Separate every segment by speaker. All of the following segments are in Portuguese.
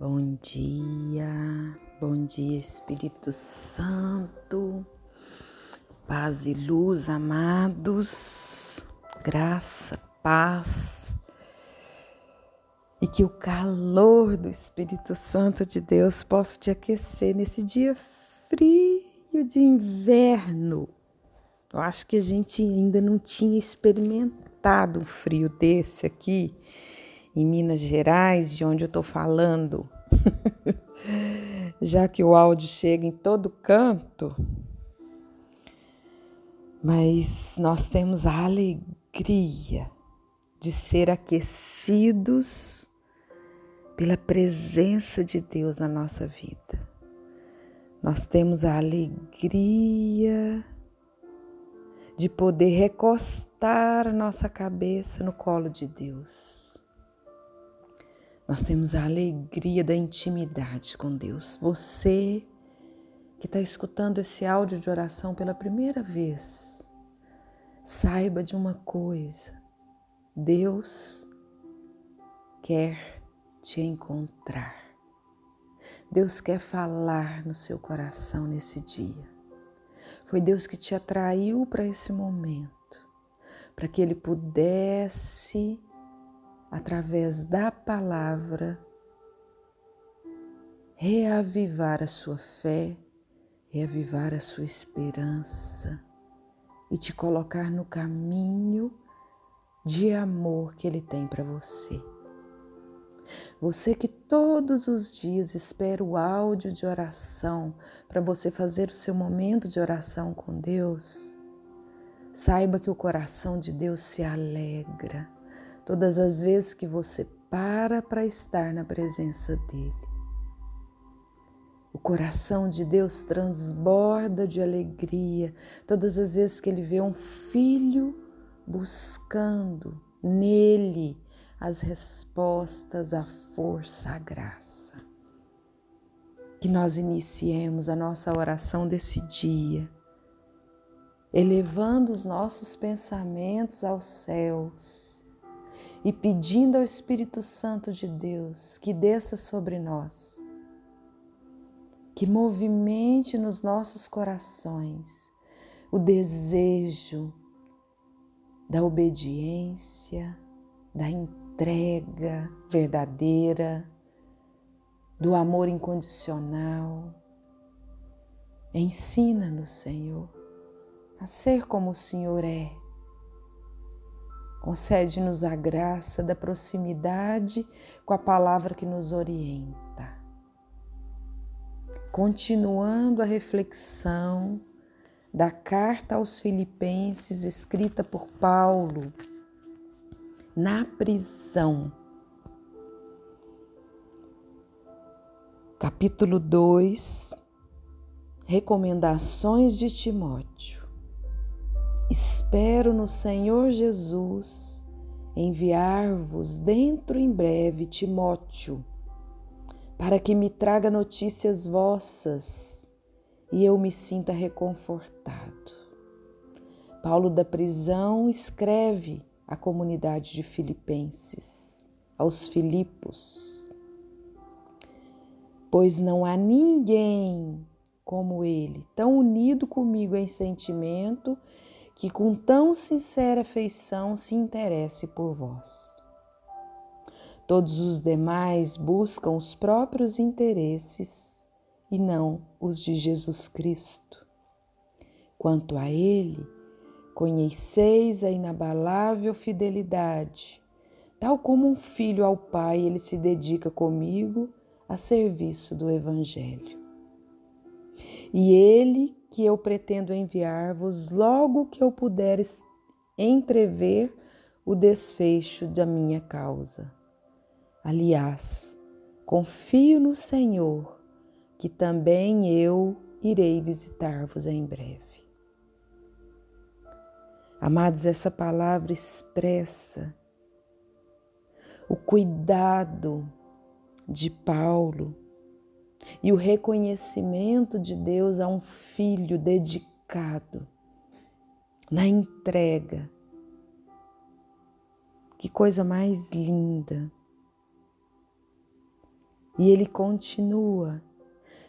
Speaker 1: Bom dia, bom dia Espírito Santo, paz e luz, amados, graça, paz, e que o calor do Espírito Santo de Deus possa te aquecer nesse dia frio de inverno. Eu acho que a gente ainda não tinha experimentado um frio desse aqui em Minas Gerais, de onde eu estou falando, já que o áudio chega em todo canto, mas nós temos a alegria de ser aquecidos pela presença de Deus na nossa vida. Nós temos a alegria de poder recostar a nossa cabeça no colo de Deus nós temos a alegria da intimidade com Deus. Você que está escutando esse áudio de oração pela primeira vez, saiba de uma coisa: Deus quer te encontrar. Deus quer falar no seu coração nesse dia. Foi Deus que te atraiu para esse momento, para que Ele pudesse através da palavra, reavivar a sua fé, reavivar a sua esperança e te colocar no caminho de amor que Ele tem para você. Você que todos os dias espera o áudio de oração para você fazer o seu momento de oração com Deus, saiba que o coração de Deus se alegra todas as vezes que você para para estar na presença dele. O coração de Deus transborda de alegria todas as vezes que ele vê um filho buscando nele as respostas, a força, a graça. Que nós iniciemos a nossa oração desse dia, elevando os nossos pensamentos aos céus e pedindo ao Espírito Santo de Deus que desça sobre nós, que movimente nos nossos corações o desejo da obediência, da entrega verdadeira, do amor incondicional. Ensina-nos, Senhor, a ser como o Senhor é Concede-nos a graça da proximidade com a palavra que nos orienta. Continuando a reflexão da carta aos Filipenses escrita por Paulo na prisão. Capítulo 2 Recomendações de Timóteo. Espero no Senhor Jesus enviar-vos dentro em breve Timóteo, para que me traga notícias vossas e eu me sinta reconfortado. Paulo da prisão escreve à comunidade de Filipenses, aos Filipos, pois não há ninguém como ele, tão unido comigo em sentimento que com tão sincera afeição se interesse por vós. Todos os demais buscam os próprios interesses e não os de Jesus Cristo. Quanto a Ele, conheceis a inabalável fidelidade, tal como um filho ao Pai, ele se dedica comigo a serviço do Evangelho. E ele que eu pretendo enviar-vos logo que eu puder entrever o desfecho da minha causa. Aliás, confio no Senhor, que também eu irei visitar-vos em breve. Amados, essa palavra expressa o cuidado de Paulo e o reconhecimento de Deus a um filho dedicado na entrega. Que coisa mais linda! E ele continua: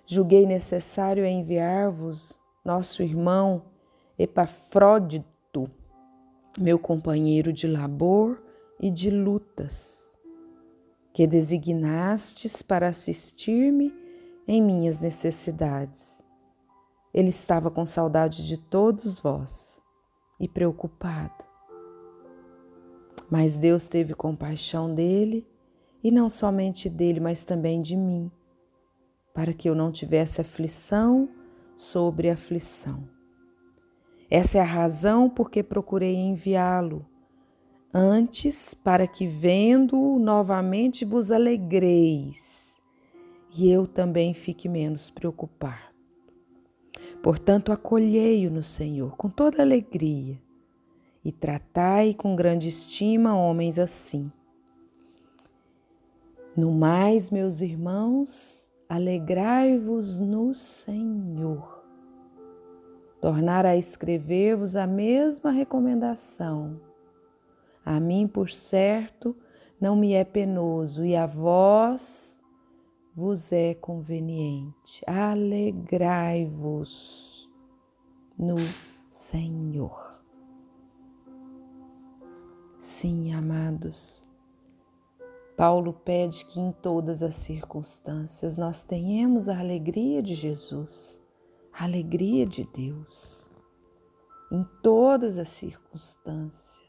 Speaker 1: Julguei necessário enviar-vos nosso irmão Epafrodito, meu companheiro de labor e de lutas, que designastes para assistir-me em minhas necessidades. Ele estava com saudade de todos vós e preocupado. Mas Deus teve compaixão dele, e não somente dele, mas também de mim, para que eu não tivesse aflição sobre aflição. Essa é a razão por que procurei enviá-lo, antes para que, vendo-o novamente, vos alegreis e eu também fique menos preocupado. Portanto, acolhei-o no Senhor com toda alegria e tratai com grande estima homens assim. No mais, meus irmãos, alegrai-vos no Senhor. Tornar a escrever-vos a mesma recomendação. A mim, por certo, não me é penoso, e a vós vos é conveniente. Alegrai-vos no Senhor. Sim, amados. Paulo pede que em todas as circunstâncias nós tenhamos a alegria de Jesus, a alegria de Deus, em todas as circunstâncias,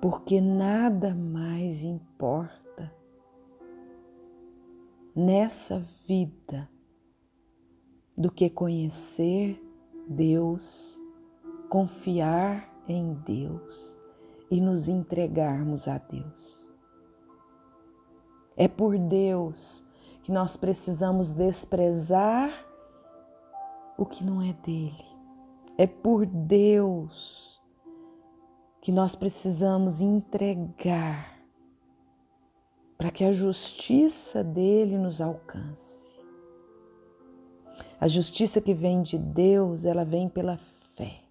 Speaker 1: porque nada mais importa nessa vida do que conhecer Deus, confiar em Deus e nos entregarmos a Deus. É por Deus que nós precisamos desprezar o que não é dele. É por Deus que nós precisamos entregar para que a justiça dele nos alcance. A justiça que vem de Deus, ela vem pela fé.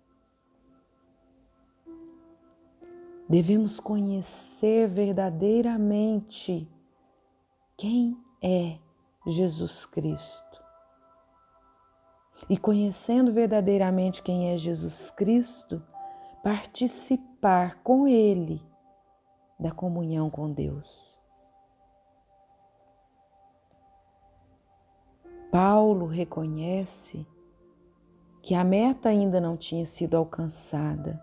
Speaker 1: Devemos conhecer verdadeiramente quem é Jesus Cristo. E conhecendo verdadeiramente quem é Jesus Cristo, participar com Ele da comunhão com Deus. Paulo reconhece que a meta ainda não tinha sido alcançada.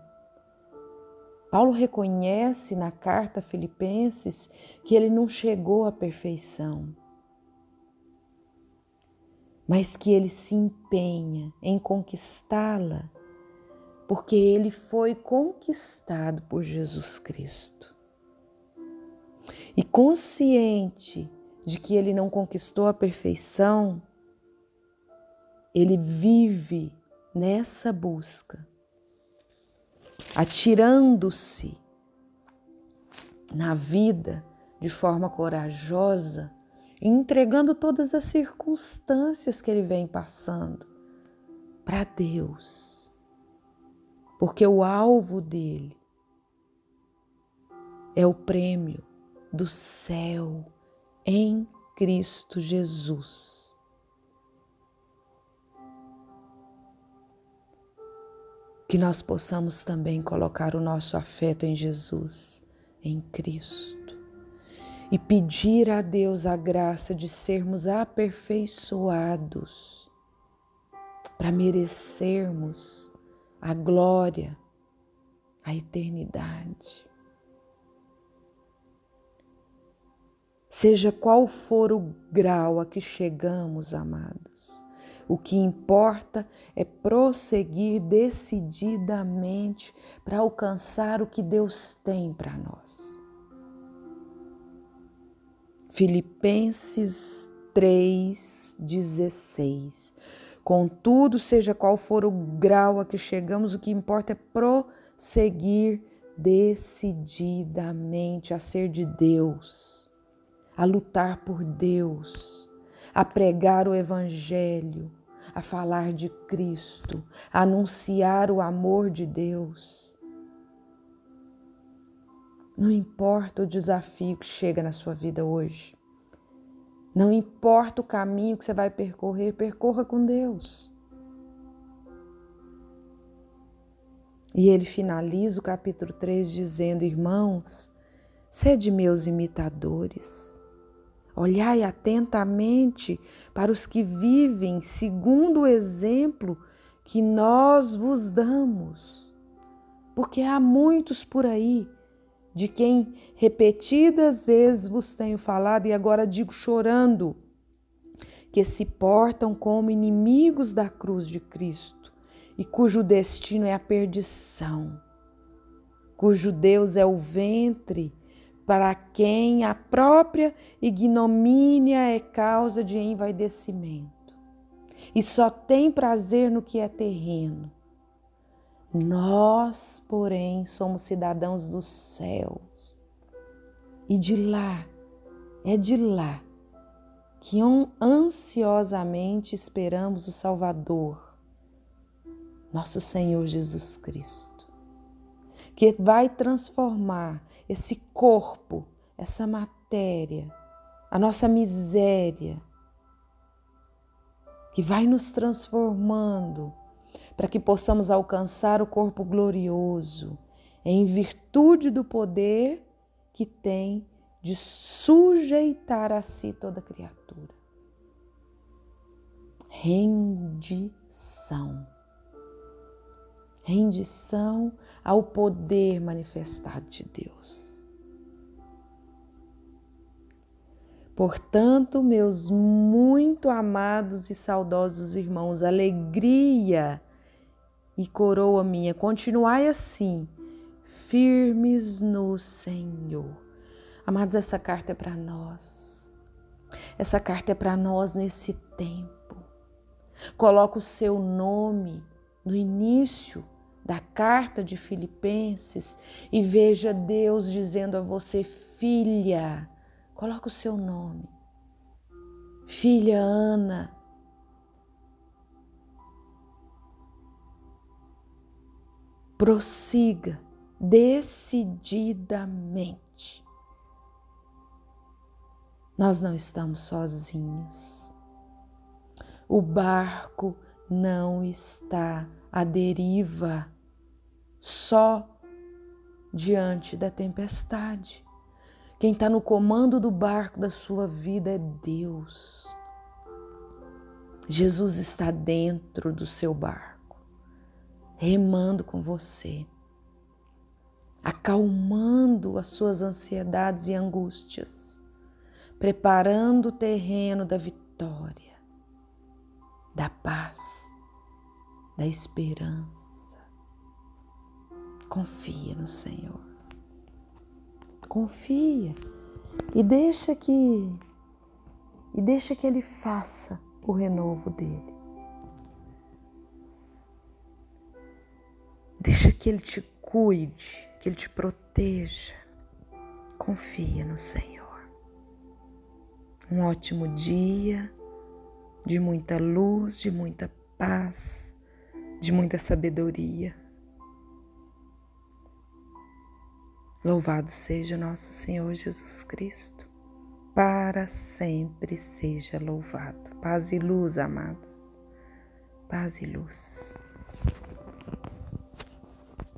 Speaker 1: Paulo reconhece na carta a Filipenses que ele não chegou à perfeição, mas que ele se empenha em conquistá-la, porque ele foi conquistado por Jesus Cristo. E consciente de que ele não conquistou a perfeição, ele vive nessa busca, atirando-se na vida de forma corajosa, entregando todas as circunstâncias que ele vem passando para Deus. Porque o alvo dele é o prêmio do céu em Cristo Jesus. Que nós possamos também colocar o nosso afeto em Jesus, em Cristo, e pedir a Deus a graça de sermos aperfeiçoados para merecermos a glória, a eternidade. Seja qual for o grau a que chegamos, amados, o que importa é prosseguir decididamente para alcançar o que Deus tem para nós. Filipenses 3,16 Contudo, seja qual for o grau a que chegamos, o que importa é prosseguir decididamente a ser de Deus, a lutar por Deus a pregar o Evangelho, a falar de Cristo, a anunciar o amor de Deus. Não importa o desafio que chega na sua vida hoje. Não importa o caminho que você vai percorrer, percorra com Deus. E ele finaliza o capítulo 3 dizendo: Irmãos, sede meus imitadores. Olhai atentamente para os que vivem segundo o exemplo que nós vos damos. Porque há muitos por aí de quem repetidas vezes vos tenho falado e agora digo chorando, que se portam como inimigos da cruz de Cristo e cujo destino é a perdição, cujo Deus é o ventre para quem a própria ignomínia é causa de envaidecimento e só tem prazer no que é terreno nós, porém, somos cidadãos dos céus. E de lá, é de lá que ansiosamente esperamos o Salvador, nosso Senhor Jesus Cristo, que vai transformar esse corpo, essa matéria, a nossa miséria, que vai nos transformando para que possamos alcançar o corpo glorioso, em virtude do poder que tem de sujeitar a si toda criatura. Rendição. Rendição ao poder manifestado de Deus. Portanto, meus muito amados e saudosos irmãos, alegria e coroa minha, continuai assim, firmes no Senhor. Amados, essa carta é para nós. Essa carta é para nós nesse tempo. Coloca o seu nome no início da carta de Filipenses e veja Deus dizendo a você, filha, coloca o seu nome. Filha Ana, prossiga decididamente. Nós não estamos sozinhos. O barco não está à deriva só diante da tempestade. Quem está no comando do barco da sua vida é Deus. Jesus está dentro do seu barco remando com você, acalmando as suas ansiedades e angústias, preparando o terreno da vitória, da paz, da esperança. Confia no Senhor. Confia e deixa que e deixa que ele faça o renovo dele. Deixa que Ele te cuide, que Ele te proteja. Confia no Senhor. Um ótimo dia, de muita luz, de muita paz, de muita sabedoria. Louvado seja nosso Senhor Jesus Cristo, para sempre seja louvado. Paz e luz, amados. Paz e luz.